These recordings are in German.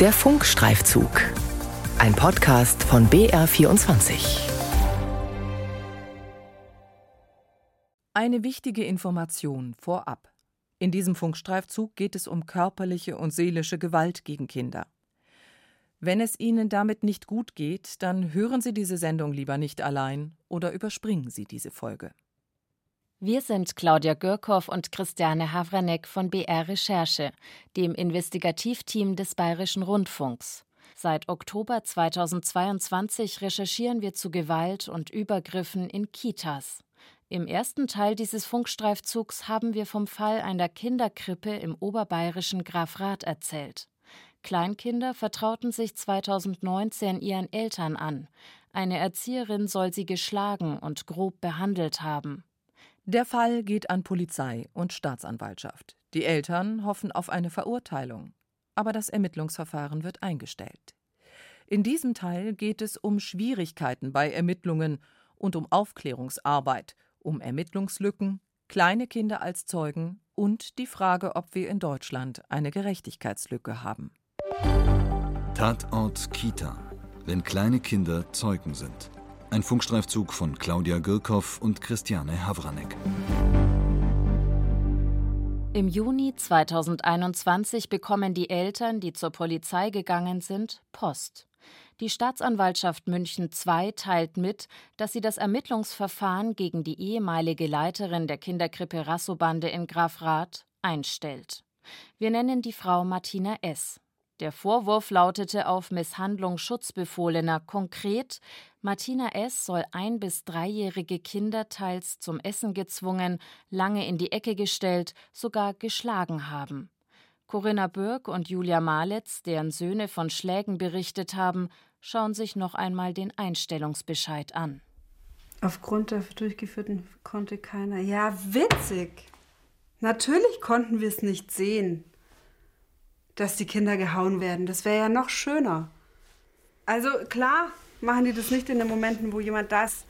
Der Funkstreifzug. Ein Podcast von BR24. Eine wichtige Information vorab. In diesem Funkstreifzug geht es um körperliche und seelische Gewalt gegen Kinder. Wenn es Ihnen damit nicht gut geht, dann hören Sie diese Sendung lieber nicht allein oder überspringen Sie diese Folge. Wir sind Claudia Gürkow und Christiane Havranek von BR Recherche, dem Investigativteam des Bayerischen Rundfunks. Seit Oktober 2022 recherchieren wir zu Gewalt und Übergriffen in Kitas. Im ersten Teil dieses Funkstreifzugs haben wir vom Fall einer Kinderkrippe im oberbayerischen Grafrath erzählt. Kleinkinder vertrauten sich 2019 ihren Eltern an. Eine Erzieherin soll sie geschlagen und grob behandelt haben. Der Fall geht an Polizei und Staatsanwaltschaft. Die Eltern hoffen auf eine Verurteilung, aber das Ermittlungsverfahren wird eingestellt. In diesem Teil geht es um Schwierigkeiten bei Ermittlungen und um Aufklärungsarbeit, um Ermittlungslücken, kleine Kinder als Zeugen und die Frage, ob wir in Deutschland eine Gerechtigkeitslücke haben. Tatort Kita, wenn kleine Kinder Zeugen sind. Ein Funkstreifzug von Claudia Gürkow und Christiane Havranek. Im Juni 2021 bekommen die Eltern, die zur Polizei gegangen sind, Post. Die Staatsanwaltschaft München II teilt mit, dass sie das Ermittlungsverfahren gegen die ehemalige Leiterin der Kinderkrippe Rassobande in Grafrath einstellt. Wir nennen die Frau Martina S. Der Vorwurf lautete auf Misshandlung Schutzbefohlener. Konkret, Martina S. soll ein- bis dreijährige Kinder teils zum Essen gezwungen, lange in die Ecke gestellt, sogar geschlagen haben. Corinna Bürg und Julia Malitz, deren Söhne von Schlägen berichtet haben, schauen sich noch einmal den Einstellungsbescheid an. Aufgrund der durchgeführten konnte keiner. Ja, witzig. Natürlich konnten wir es nicht sehen dass die Kinder gehauen werden. Das wäre ja noch schöner. Also klar machen die das nicht in den Momenten, wo jemand das.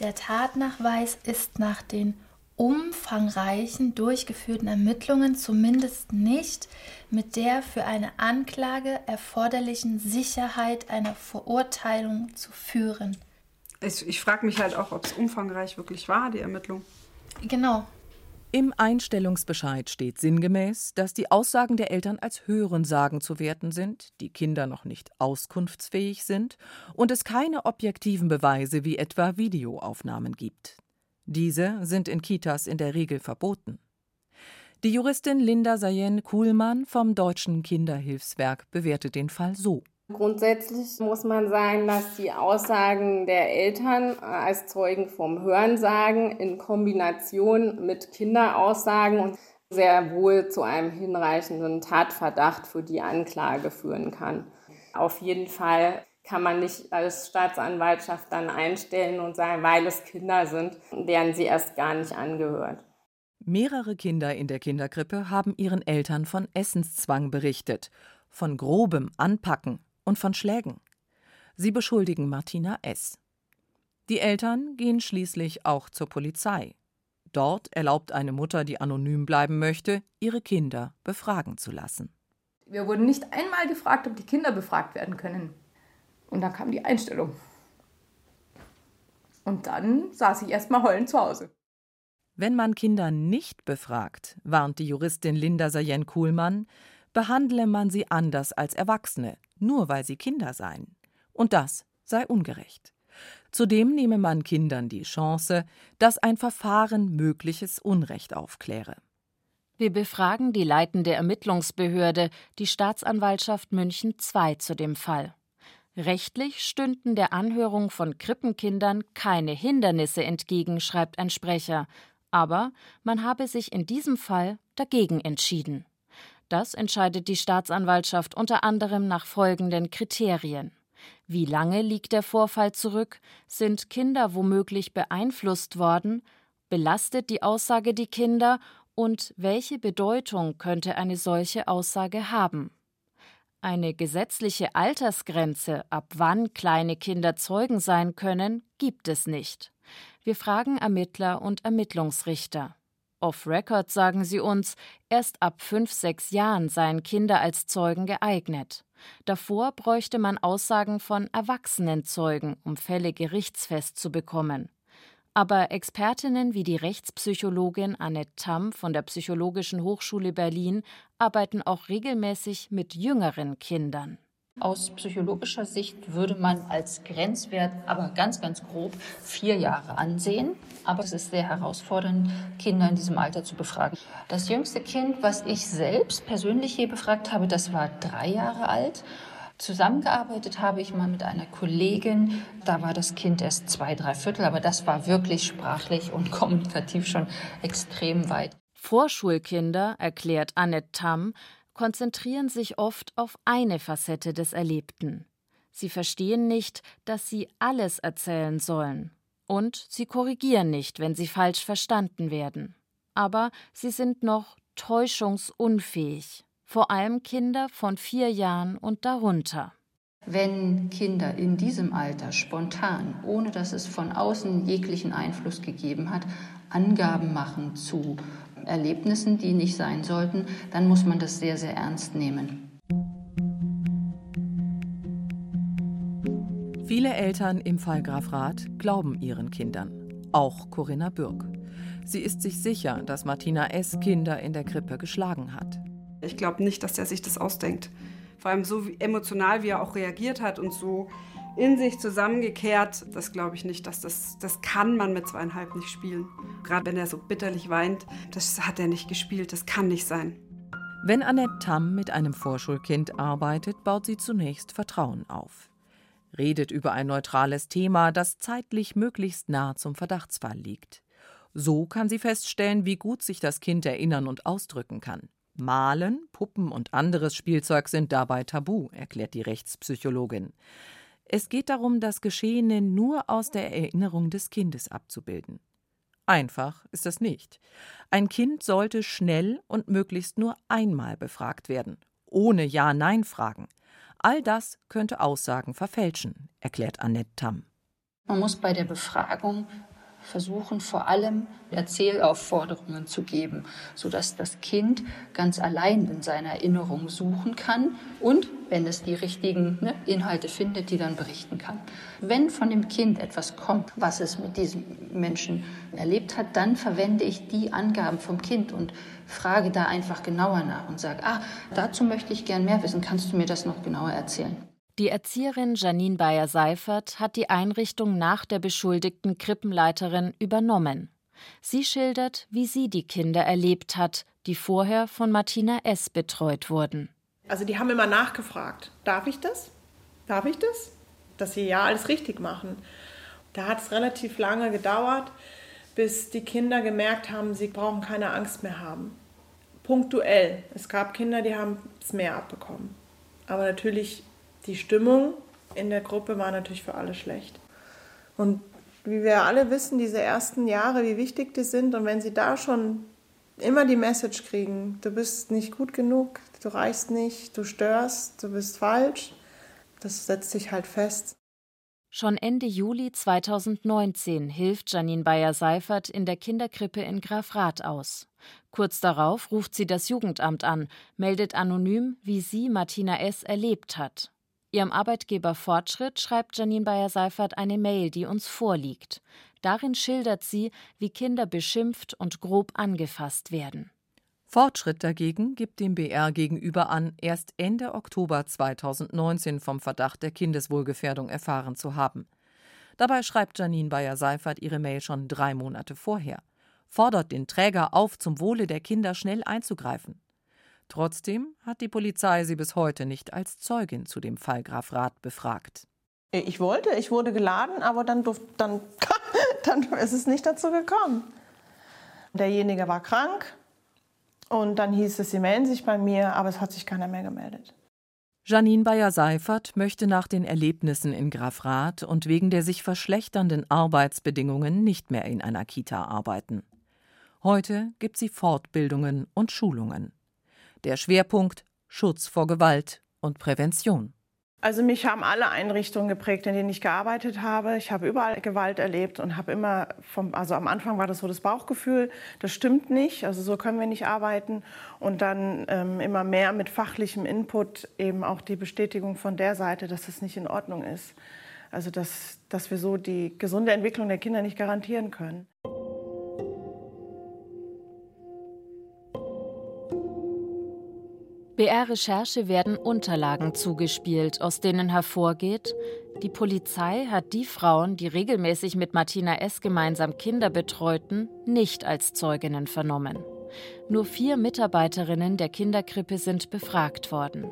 Der Tatnachweis ist nach den umfangreichen durchgeführten Ermittlungen zumindest nicht mit der für eine Anklage erforderlichen Sicherheit einer Verurteilung zu führen. Ich, ich frage mich halt auch, ob es umfangreich wirklich war, die Ermittlung. Genau, im Einstellungsbescheid steht sinngemäß, dass die Aussagen der Eltern als Hörensagen zu werten sind, die Kinder noch nicht auskunftsfähig sind und es keine objektiven Beweise wie etwa Videoaufnahmen gibt. Diese sind in Kitas in der Regel verboten. Die Juristin Linda Sayen Kuhlmann vom Deutschen Kinderhilfswerk bewertet den Fall so. Grundsätzlich muss man sagen, dass die Aussagen der Eltern als Zeugen vom Hörensagen in Kombination mit Kinderaussagen sehr wohl zu einem hinreichenden Tatverdacht für die Anklage führen kann. Auf jeden Fall kann man nicht als Staatsanwaltschaft dann einstellen und sagen, weil es Kinder sind, werden sie erst gar nicht angehört. Mehrere Kinder in der Kinderkrippe haben ihren Eltern von Essenszwang berichtet, von grobem Anpacken, und von Schlägen. Sie beschuldigen Martina S. Die Eltern gehen schließlich auch zur Polizei. Dort erlaubt eine Mutter, die anonym bleiben möchte, ihre Kinder befragen zu lassen. Wir wurden nicht einmal gefragt, ob die Kinder befragt werden können. Und dann kam die Einstellung. Und dann saß ich erstmal heulend zu Hause. Wenn man Kinder nicht befragt, warnt die Juristin Linda Sayen-Kuhlmann, behandle man sie anders als Erwachsene, nur weil sie Kinder seien. Und das sei ungerecht. Zudem nehme man Kindern die Chance, dass ein Verfahren mögliches Unrecht aufkläre. Wir befragen die leitende Ermittlungsbehörde, die Staatsanwaltschaft München II, zu dem Fall. Rechtlich stünden der Anhörung von Krippenkindern keine Hindernisse entgegen, schreibt ein Sprecher, aber man habe sich in diesem Fall dagegen entschieden. Das entscheidet die Staatsanwaltschaft unter anderem nach folgenden Kriterien. Wie lange liegt der Vorfall zurück? Sind Kinder womöglich beeinflusst worden? Belastet die Aussage die Kinder? Und welche Bedeutung könnte eine solche Aussage haben? Eine gesetzliche Altersgrenze, ab wann kleine Kinder Zeugen sein können, gibt es nicht. Wir fragen Ermittler und Ermittlungsrichter. Off-Record sagen sie uns, erst ab fünf, sechs Jahren seien Kinder als Zeugen geeignet. Davor bräuchte man Aussagen von erwachsenen Zeugen, um Fälle gerichtsfest zu bekommen. Aber Expertinnen wie die Rechtspsychologin Annette Tamm von der Psychologischen Hochschule Berlin arbeiten auch regelmäßig mit jüngeren Kindern. Aus psychologischer Sicht würde man als Grenzwert aber ganz, ganz grob vier Jahre ansehen. Aber es ist sehr herausfordernd, Kinder in diesem Alter zu befragen. Das jüngste Kind, was ich selbst persönlich je befragt habe, das war drei Jahre alt. Zusammengearbeitet habe ich mal mit einer Kollegin. Da war das Kind erst zwei, drei Viertel, aber das war wirklich sprachlich und kommunikativ schon extrem weit. Vorschulkinder, erklärt Annette Tamm, konzentrieren sich oft auf eine Facette des Erlebten. Sie verstehen nicht, dass sie alles erzählen sollen. Und sie korrigieren nicht, wenn sie falsch verstanden werden. Aber sie sind noch täuschungsunfähig, vor allem Kinder von vier Jahren und darunter. Wenn Kinder in diesem Alter spontan, ohne dass es von außen jeglichen Einfluss gegeben hat, Angaben machen zu Erlebnissen, die nicht sein sollten, dann muss man das sehr, sehr ernst nehmen. Viele Eltern im Fall Graf Rath glauben ihren Kindern, auch Corinna Bürg. Sie ist sich sicher, dass Martina S. Kinder in der Krippe geschlagen hat. Ich glaube nicht, dass er sich das ausdenkt. Vor allem so emotional, wie er auch reagiert hat und so in sich zusammengekehrt. Das glaube ich nicht, dass das, das kann man mit zweieinhalb nicht spielen. Gerade wenn er so bitterlich weint, das hat er nicht gespielt, das kann nicht sein. Wenn Annette Tamm mit einem Vorschulkind arbeitet, baut sie zunächst Vertrauen auf. Redet über ein neutrales Thema, das zeitlich möglichst nah zum Verdachtsfall liegt. So kann sie feststellen, wie gut sich das Kind erinnern und ausdrücken kann. Malen, Puppen und anderes Spielzeug sind dabei tabu, erklärt die Rechtspsychologin. Es geht darum, das Geschehene nur aus der Erinnerung des Kindes abzubilden. Einfach ist das nicht. Ein Kind sollte schnell und möglichst nur einmal befragt werden, ohne Ja-Nein-Fragen. All das könnte Aussagen verfälschen, erklärt Annette Tamm. Man muss bei der Befragung versuchen vor allem Erzählaufforderungen zu geben, sodass das Kind ganz allein in seiner Erinnerung suchen kann und, wenn es die richtigen ne, Inhalte findet, die dann berichten kann. Wenn von dem Kind etwas kommt, was es mit diesem Menschen erlebt hat, dann verwende ich die Angaben vom Kind und frage da einfach genauer nach und sage, ah, dazu möchte ich gern mehr wissen, kannst du mir das noch genauer erzählen? Die Erzieherin Janine Bayer-Seifert hat die Einrichtung nach der beschuldigten Krippenleiterin übernommen. Sie schildert, wie sie die Kinder erlebt hat, die vorher von Martina S. betreut wurden. Also die haben immer nachgefragt, darf ich das? Darf ich das? Dass sie ja alles richtig machen. Da hat es relativ lange gedauert, bis die Kinder gemerkt haben, sie brauchen keine Angst mehr haben. Punktuell. Es gab Kinder, die haben es mehr abbekommen. Aber natürlich die Stimmung in der Gruppe war natürlich für alle schlecht. Und wie wir alle wissen, diese ersten Jahre, wie wichtig die sind. Und wenn sie da schon immer die Message kriegen, du bist nicht gut genug, du reichst nicht, du störst, du bist falsch, das setzt sich halt fest. Schon Ende Juli 2019 hilft Janine Bayer-Seifert in der Kinderkrippe in Grafrath aus. Kurz darauf ruft sie das Jugendamt an, meldet anonym, wie sie Martina S. erlebt hat. Ihrem Arbeitgeber Fortschritt schreibt Janine Bayer-Seifert eine Mail, die uns vorliegt. Darin schildert sie, wie Kinder beschimpft und grob angefasst werden. Fortschritt dagegen gibt dem BR gegenüber an, erst Ende Oktober 2019 vom Verdacht der Kindeswohlgefährdung erfahren zu haben. Dabei schreibt Janine Bayer-Seifert ihre Mail schon drei Monate vorher, fordert den Träger auf, zum Wohle der Kinder schnell einzugreifen. Trotzdem hat die Polizei sie bis heute nicht als Zeugin zu dem Fall Graf Rath befragt. Ich wollte, ich wurde geladen, aber dann, dann, dann ist es nicht dazu gekommen. Derjenige war krank und dann hieß es, sie melden sich bei mir, aber es hat sich keiner mehr gemeldet. Janine Bayer-Seifert möchte nach den Erlebnissen in Graf Rath und wegen der sich verschlechternden Arbeitsbedingungen nicht mehr in einer Kita arbeiten. Heute gibt sie Fortbildungen und Schulungen. Der Schwerpunkt Schutz vor Gewalt und Prävention. Also mich haben alle Einrichtungen geprägt, in denen ich gearbeitet habe. Ich habe überall Gewalt erlebt und habe immer vom, also am Anfang war das so das Bauchgefühl, das stimmt nicht, also so können wir nicht arbeiten. Und dann ähm, immer mehr mit fachlichem Input eben auch die Bestätigung von der Seite, dass das nicht in Ordnung ist. Also dass, dass wir so die gesunde Entwicklung der Kinder nicht garantieren können. BR-Recherche werden Unterlagen zugespielt, aus denen hervorgeht, die Polizei hat die Frauen, die regelmäßig mit Martina S. gemeinsam Kinder betreuten, nicht als Zeuginnen vernommen. Nur vier Mitarbeiterinnen der Kinderkrippe sind befragt worden.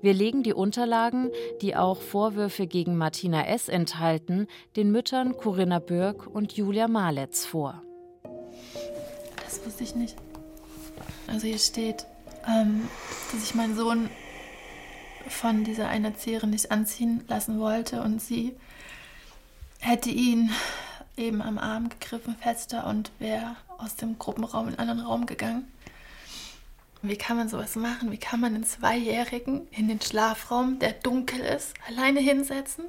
Wir legen die Unterlagen, die auch Vorwürfe gegen Martina S. enthalten, den Müttern Corinna Bürg und Julia Maletz vor. Das wusste ich nicht. Also hier steht, ähm, dass ich meinen Sohn von dieser einen Erzieherin nicht anziehen lassen wollte und sie hätte ihn eben am Arm gegriffen fester und wäre aus dem Gruppenraum in einen anderen Raum gegangen. Wie kann man sowas machen? Wie kann man einen Zweijährigen in den Schlafraum, der dunkel ist, alleine hinsetzen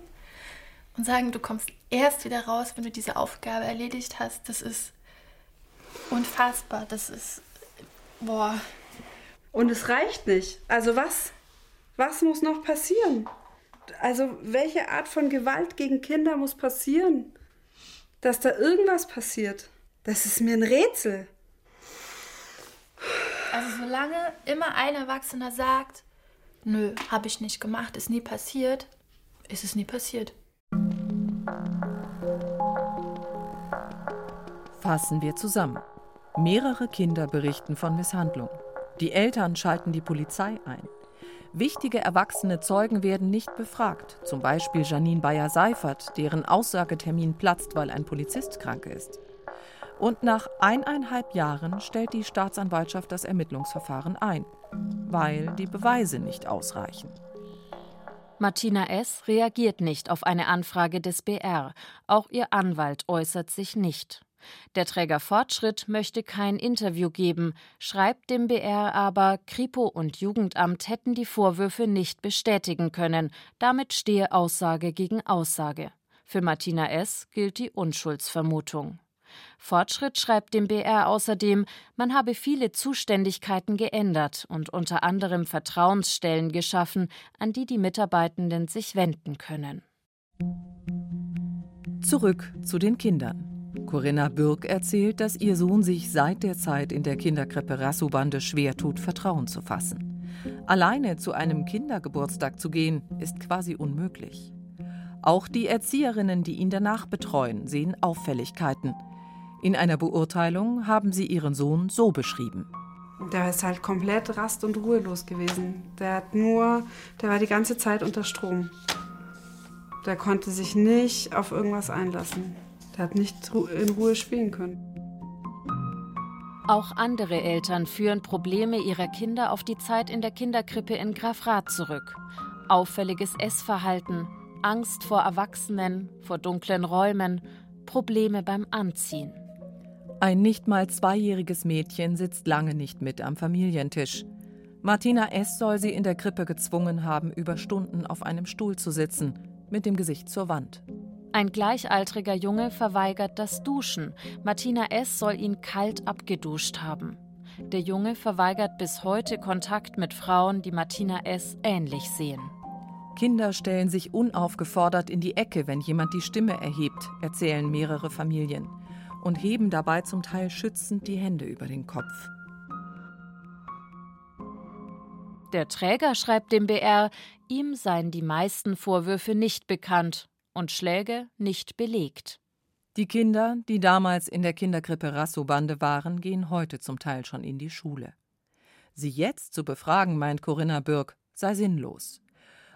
und sagen, du kommst erst wieder raus, wenn du diese Aufgabe erledigt hast? Das ist unfassbar. Das ist, boah, und es reicht nicht. Also was? Was muss noch passieren? Also welche Art von Gewalt gegen Kinder muss passieren? Dass da irgendwas passiert. Das ist mir ein Rätsel. Also solange immer ein Erwachsener sagt, nö, habe ich nicht gemacht, ist nie passiert, ist es nie passiert. Fassen wir zusammen. Mehrere Kinder berichten von Misshandlung. Die Eltern schalten die Polizei ein. Wichtige erwachsene Zeugen werden nicht befragt, zum Beispiel Janine Bayer-Seifert, deren Aussagetermin platzt, weil ein Polizist krank ist. Und nach eineinhalb Jahren stellt die Staatsanwaltschaft das Ermittlungsverfahren ein, weil die Beweise nicht ausreichen. Martina S. reagiert nicht auf eine Anfrage des BR, auch ihr Anwalt äußert sich nicht. Der Träger Fortschritt möchte kein Interview geben, schreibt dem BR aber, Kripo und Jugendamt hätten die Vorwürfe nicht bestätigen können. Damit stehe Aussage gegen Aussage. Für Martina S. gilt die Unschuldsvermutung. Fortschritt schreibt dem BR außerdem, man habe viele Zuständigkeiten geändert und unter anderem Vertrauensstellen geschaffen, an die die Mitarbeitenden sich wenden können. Zurück zu den Kindern. Corinna Bürg erzählt, dass ihr Sohn sich seit der Zeit in der Kinderkrippe Rassubande schwer tut, Vertrauen zu fassen. Alleine zu einem Kindergeburtstag zu gehen, ist quasi unmöglich. Auch die Erzieherinnen, die ihn danach betreuen, sehen Auffälligkeiten. In einer Beurteilung haben sie ihren Sohn so beschrieben. Der ist halt komplett rast- und ruhelos gewesen. Der hat nur, der war die ganze Zeit unter Strom. Der konnte sich nicht auf irgendwas einlassen. Der hat nicht in Ruhe spielen können. Auch andere Eltern führen Probleme ihrer Kinder auf die Zeit in der Kinderkrippe in Grafrath zurück. Auffälliges Essverhalten, Angst vor Erwachsenen, vor dunklen Räumen, Probleme beim Anziehen. Ein nicht mal zweijähriges Mädchen sitzt lange nicht mit am Familientisch. Martina S. soll sie in der Krippe gezwungen haben, über Stunden auf einem Stuhl zu sitzen, mit dem Gesicht zur Wand. Ein gleichaltriger Junge verweigert das Duschen. Martina S. soll ihn kalt abgeduscht haben. Der Junge verweigert bis heute Kontakt mit Frauen, die Martina S. ähnlich sehen. Kinder stellen sich unaufgefordert in die Ecke, wenn jemand die Stimme erhebt, erzählen mehrere Familien und heben dabei zum Teil schützend die Hände über den Kopf. Der Träger schreibt dem BR, ihm seien die meisten Vorwürfe nicht bekannt und Schläge nicht belegt. Die Kinder, die damals in der Kinderkrippe Rassobande waren, gehen heute zum Teil schon in die Schule. Sie jetzt zu befragen, meint Corinna Bürg, sei sinnlos.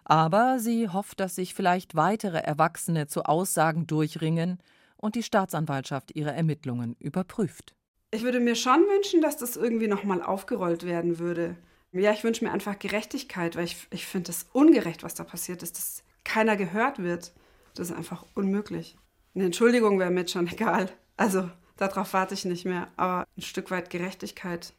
Aber sie hofft, dass sich vielleicht weitere Erwachsene zu Aussagen durchringen und die Staatsanwaltschaft ihre Ermittlungen überprüft. Ich würde mir schon wünschen, dass das irgendwie nochmal aufgerollt werden würde. Ja, ich wünsche mir einfach Gerechtigkeit, weil ich, ich finde es ungerecht, was da passiert ist, dass keiner gehört wird. Das ist einfach unmöglich. Eine Entschuldigung wäre mir schon egal. Also darauf warte ich nicht mehr. Aber ein Stück weit Gerechtigkeit.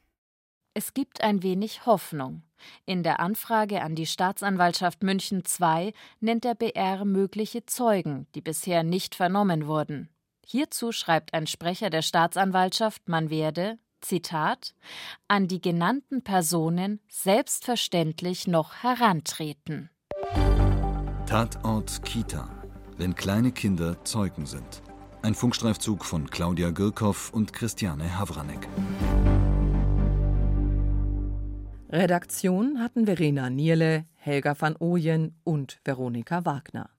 Es gibt ein wenig Hoffnung. In der Anfrage an die Staatsanwaltschaft München II nennt der BR mögliche Zeugen, die bisher nicht vernommen wurden. Hierzu schreibt ein Sprecher der Staatsanwaltschaft, man werde, Zitat, an die genannten Personen selbstverständlich noch herantreten. Tatort Kita. Wenn kleine Kinder Zeugen sind. Ein Funkstreifzug von Claudia Girkow und Christiane Havranek. Redaktion hatten Verena Nierle, Helga van Ooyen und Veronika Wagner.